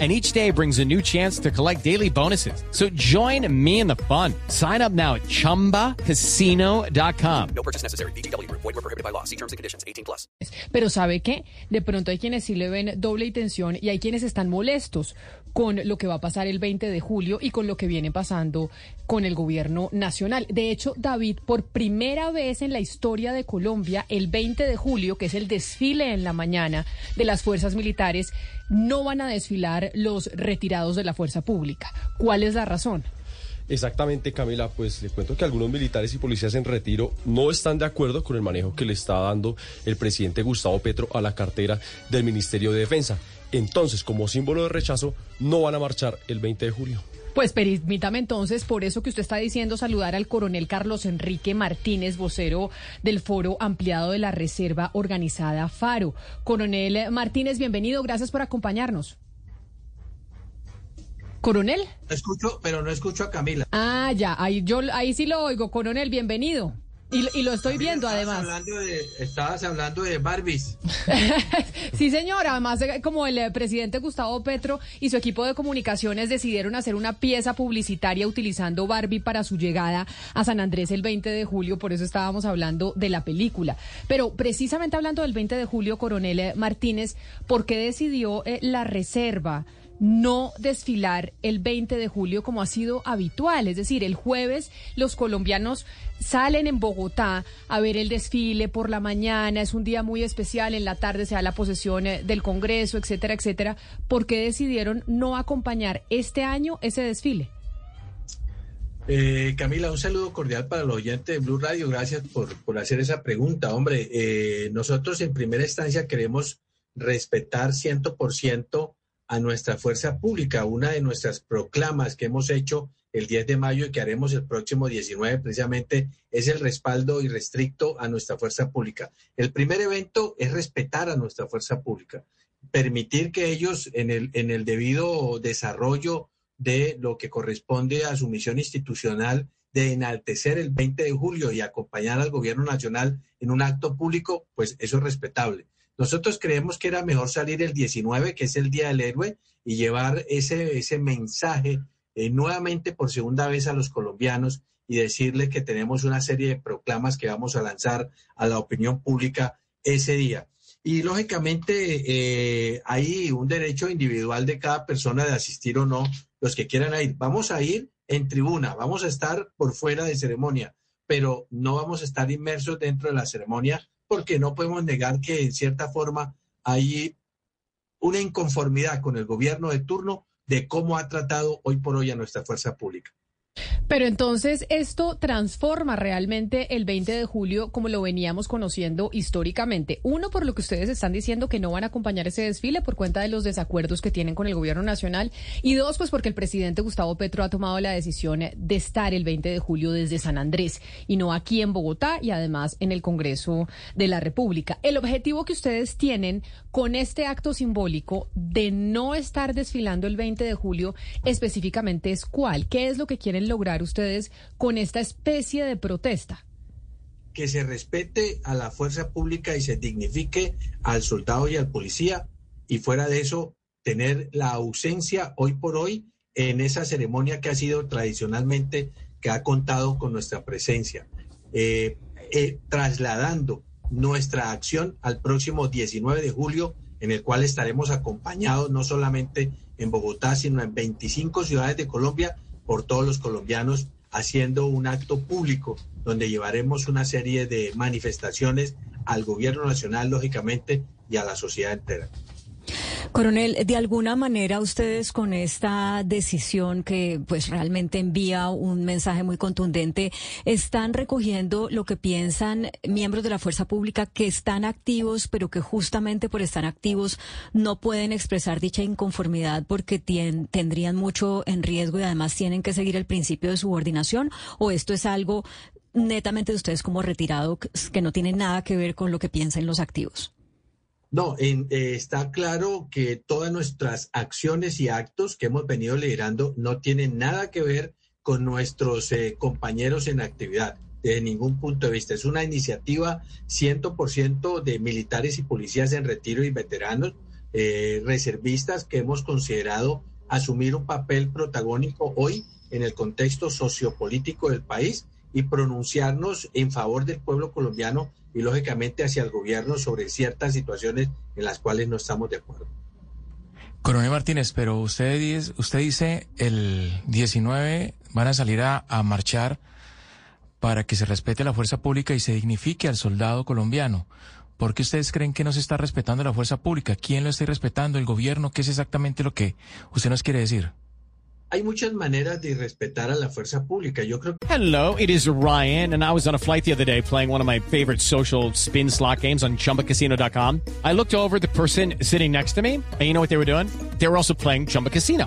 and each day brings a new chance to collect daily bonuses. So join me in the fun. Sign up now at ChumbaCasino.com. No purchase necessary. BGW. Void were prohibited by law. See terms and conditions. 18 plus. Pero ¿sabe qué? De pronto hay quienes sí le ven doble intención y hay quienes están molestos con lo que va a pasar el 20 de julio y con lo que viene pasando con el gobierno nacional. De hecho, David, por primera vez en la historia de Colombia, el 20 de julio, que es el desfile en la mañana de las fuerzas militares, no van a desfilar los retirados de la fuerza pública. ¿Cuál es la razón? Exactamente, Camila, pues le cuento que algunos militares y policías en retiro no están de acuerdo con el manejo que le está dando el presidente Gustavo Petro a la cartera del Ministerio de Defensa. Entonces, como símbolo de rechazo, no van a marchar el 20 de julio. Pues permítame entonces, por eso que usted está diciendo, saludar al coronel Carlos Enrique Martínez, vocero del Foro Ampliado de la Reserva Organizada FARO. Coronel Martínez, bienvenido, gracias por acompañarnos. ¿Coronel? Escucho, pero no escucho a Camila. Ah, ya, ahí, yo, ahí sí lo oigo. Coronel, bienvenido. Y, lo estoy viendo además. Hablando de, estabas hablando de Barbies. sí, señora. Además, eh, como el eh, presidente Gustavo Petro y su equipo de comunicaciones decidieron hacer una pieza publicitaria utilizando Barbie para su llegada a San Andrés el 20 de julio, por eso estábamos hablando de la película. Pero precisamente hablando del 20 de julio, coronel eh, Martínez, ¿por qué decidió la reserva? No desfilar el 20 de julio como ha sido habitual. Es decir, el jueves los colombianos salen en Bogotá a ver el desfile por la mañana, es un día muy especial, en la tarde se da la posesión eh, del Congreso, etcétera, etcétera. ¿Por qué decidieron no acompañar este año ese desfile? Eh, Camila, un saludo cordial para los oyentes de Blue Radio. Gracias por, por hacer esa pregunta. Hombre, eh, nosotros en primera instancia queremos respetar ciento por ciento a nuestra fuerza pública. Una de nuestras proclamas que hemos hecho el 10 de mayo y que haremos el próximo 19 precisamente es el respaldo irrestricto a nuestra fuerza pública. El primer evento es respetar a nuestra fuerza pública, permitir que ellos en el, en el debido desarrollo de lo que corresponde a su misión institucional de enaltecer el 20 de julio y acompañar al gobierno nacional en un acto público, pues eso es respetable. Nosotros creemos que era mejor salir el 19, que es el Día del Héroe, y llevar ese, ese mensaje eh, nuevamente por segunda vez a los colombianos y decirles que tenemos una serie de proclamas que vamos a lanzar a la opinión pública ese día. Y lógicamente eh, hay un derecho individual de cada persona de asistir o no, los que quieran ir. Vamos a ir en tribuna, vamos a estar por fuera de ceremonia, pero no vamos a estar inmersos dentro de la ceremonia porque no podemos negar que en cierta forma hay una inconformidad con el gobierno de turno de cómo ha tratado hoy por hoy a nuestra fuerza pública. Pero entonces esto transforma realmente el 20 de julio como lo veníamos conociendo históricamente. Uno, por lo que ustedes están diciendo que no van a acompañar ese desfile por cuenta de los desacuerdos que tienen con el gobierno nacional. Y dos, pues porque el presidente Gustavo Petro ha tomado la decisión de estar el 20 de julio desde San Andrés y no aquí en Bogotá y además en el Congreso de la República. El objetivo que ustedes tienen con este acto simbólico de no estar desfilando el 20 de julio específicamente es cuál? ¿Qué es lo que quieren lograr ustedes con esta especie de protesta? Que se respete a la fuerza pública y se dignifique al soldado y al policía y fuera de eso tener la ausencia hoy por hoy en esa ceremonia que ha sido tradicionalmente que ha contado con nuestra presencia, eh, eh, trasladando nuestra acción al próximo 19 de julio, en el cual estaremos acompañados no solamente en Bogotá, sino en 25 ciudades de Colombia por todos los colombianos haciendo un acto público donde llevaremos una serie de manifestaciones al gobierno nacional, lógicamente, y a la sociedad entera. Coronel, de alguna manera ustedes con esta decisión que pues realmente envía un mensaje muy contundente, están recogiendo lo que piensan miembros de la fuerza pública que están activos, pero que justamente por estar activos no pueden expresar dicha inconformidad porque tendrían mucho en riesgo y además tienen que seguir el principio de subordinación o esto es algo netamente de ustedes como retirado, que no tiene nada que ver con lo que piensan los activos. No, eh, está claro que todas nuestras acciones y actos que hemos venido liderando no tienen nada que ver con nuestros eh, compañeros en actividad, desde ningún punto de vista. Es una iniciativa 100% de militares y policías en retiro y veteranos, eh, reservistas que hemos considerado asumir un papel protagónico hoy en el contexto sociopolítico del país y pronunciarnos en favor del pueblo colombiano y lógicamente hacia el gobierno sobre ciertas situaciones en las cuales no estamos de acuerdo. Coronel Martínez, pero usted dice, usted dice el 19 van a salir a, a marchar para que se respete la fuerza pública y se dignifique al soldado colombiano. ¿Por qué ustedes creen que no se está respetando la fuerza pública? ¿Quién lo está respetando? ¿El gobierno? ¿Qué es exactamente lo que usted nos quiere decir? Hay muchas maneras de respetar a la fuerza pública. Yo creo que... Hello, it is Ryan, and I was on a flight the other day playing one of my favorite social spin slot games on chumbacasino.com. I looked over the person sitting next to me, and you know what they were doing? They were also playing Chumba Casino.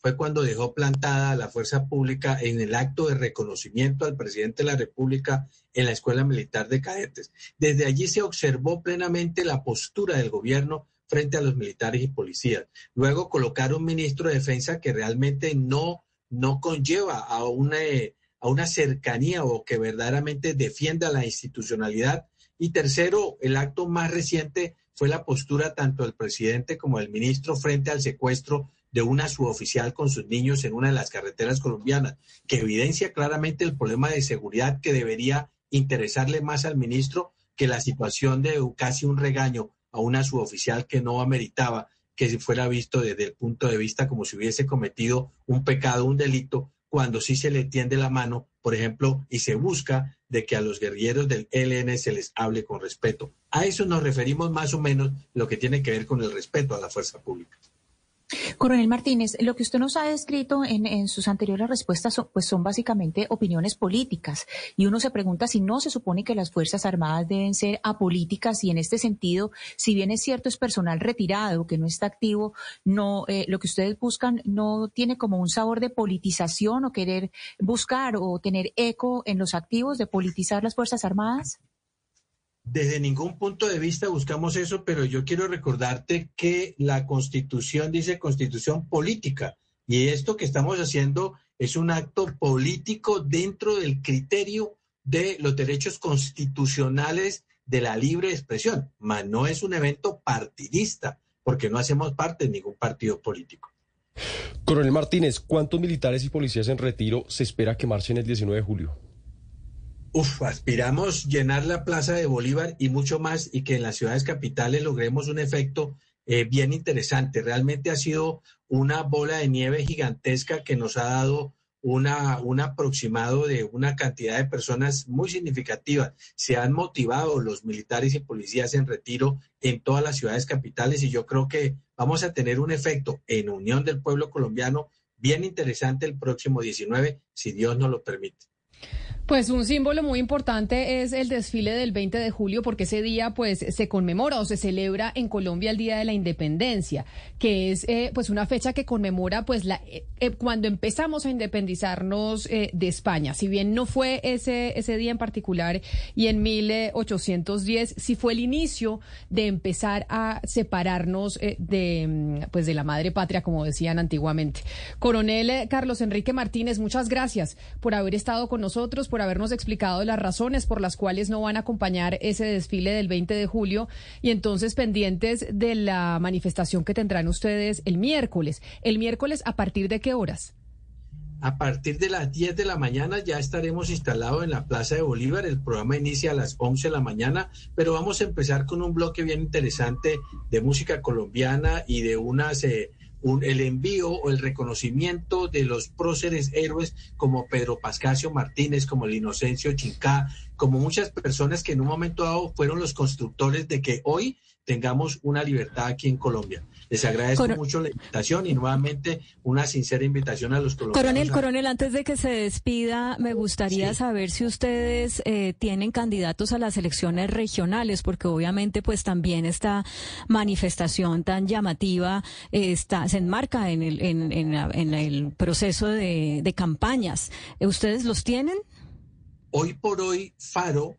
fue cuando dejó plantada la fuerza pública en el acto de reconocimiento al presidente de la República en la Escuela Militar de Cadetes. Desde allí se observó plenamente la postura del gobierno frente a los militares y policías. Luego colocar un ministro de defensa que realmente no, no conlleva a una, a una cercanía o que verdaderamente defienda la institucionalidad. Y tercero, el acto más reciente fue la postura tanto del presidente como del ministro frente al secuestro de una suboficial con sus niños en una de las carreteras colombianas, que evidencia claramente el problema de seguridad que debería interesarle más al ministro que la situación de casi un regaño a una suboficial que no ameritaba que fuera visto desde el punto de vista como si hubiese cometido un pecado, un delito, cuando sí se le tiende la mano, por ejemplo, y se busca de que a los guerrilleros del ELN se les hable con respeto. A eso nos referimos más o menos lo que tiene que ver con el respeto a la fuerza pública. Coronel Martínez, lo que usted nos ha descrito en, sus anteriores respuestas son, pues son básicamente opiniones políticas y uno se pregunta si no se supone que las Fuerzas Armadas deben ser apolíticas y en este sentido, si bien es cierto es personal retirado que no está activo, no eh, lo que ustedes buscan no tiene como un sabor de politización o querer buscar o tener eco en los activos de politizar las Fuerzas Armadas. Desde ningún punto de vista buscamos eso, pero yo quiero recordarte que la constitución dice constitución política y esto que estamos haciendo es un acto político dentro del criterio de los derechos constitucionales de la libre expresión, mas no es un evento partidista, porque no hacemos parte de ningún partido político. Coronel Martínez, ¿cuántos militares y policías en retiro se espera que marchen el 19 de julio? Uf, aspiramos llenar la Plaza de Bolívar y mucho más y que en las ciudades capitales logremos un efecto eh, bien interesante. Realmente ha sido una bola de nieve gigantesca que nos ha dado una, un aproximado de una cantidad de personas muy significativa. Se han motivado los militares y policías en retiro en todas las ciudades capitales y yo creo que vamos a tener un efecto en unión del pueblo colombiano bien interesante el próximo 19, si Dios nos lo permite. Pues un símbolo muy importante es el desfile del 20 de julio porque ese día pues se conmemora o se celebra en Colombia el Día de la Independencia, que es eh, pues una fecha que conmemora pues la eh, eh, cuando empezamos a independizarnos de España. Si bien no fue ese ese día en particular y en 1810 sí fue el inicio de empezar a separarnos de mm, pues de la madre patria como decían antiguamente. Coronel Carlos Enrique Martínez, muchas gracias por haber estado con nosotros habernos explicado las razones por las cuales no van a acompañar ese desfile del 20 de julio y entonces pendientes de la manifestación que tendrán ustedes el miércoles. ¿El miércoles a partir de qué horas? A partir de las 10 de la mañana ya estaremos instalados en la Plaza de Bolívar. El programa inicia a las 11 de la mañana, pero vamos a empezar con un bloque bien interesante de música colombiana y de unas eh, el envío o el reconocimiento de los próceres héroes como Pedro Pascasio Martínez, como el Inocencio Chincá, como muchas personas que en un momento dado fueron los constructores de que hoy tengamos una libertad aquí en Colombia. Les agradezco Coro- mucho la invitación y nuevamente una sincera invitación a los colombianos. Coronel, a- coronel, antes de que se despida, me gustaría Sí. saber si ustedes eh, tienen candidatos a las elecciones regionales, porque obviamente pues también esta manifestación tan llamativa eh, está, se enmarca en el, en, en en el proceso de, de campañas. ¿Ustedes los tienen? Hoy por hoy, Faro,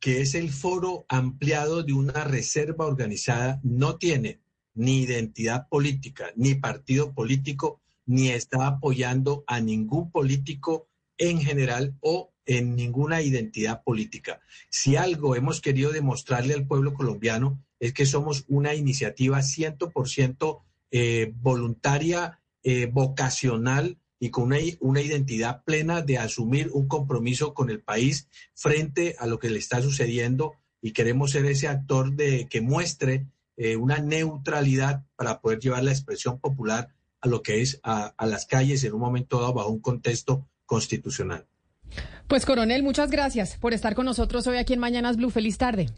que es el foro ampliado de una reserva organizada, no tiene ni identidad política, ni partido político, ni está apoyando a ningún político en general o en ninguna identidad política. Si algo hemos querido demostrarle al pueblo colombiano es que somos una iniciativa 100% eh, voluntaria, eh, vocacional y con una, una identidad plena de asumir un compromiso con el país frente a lo que le está sucediendo y queremos ser ese actor de que muestre eh, una neutralidad para poder llevar la expresión popular a lo que es a, a las calles en un momento dado bajo un contexto constitucional. Pues coronel, muchas gracias por estar con nosotros hoy aquí en Mañanas Blue. Feliz tarde.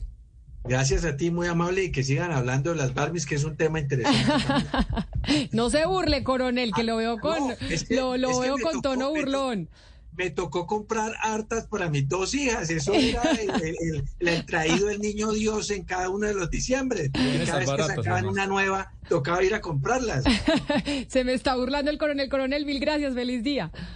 Gracias a ti, muy amable, y que sigan hablando de las Barbies, que es un tema interesante. No se burle, coronel, que lo veo con, No, es que- lo, veo con tocó- tono burlón. Me tocó comprar hartas para mis dos hijas. Eso era el, el- el- el traído del niño Dios en cada uno de los diciembre. Y cada vez que sacaban una nueva, tocaba ir a comprarlas. Se me está burlando el coronel. Coronel, mil gracias. Feliz día.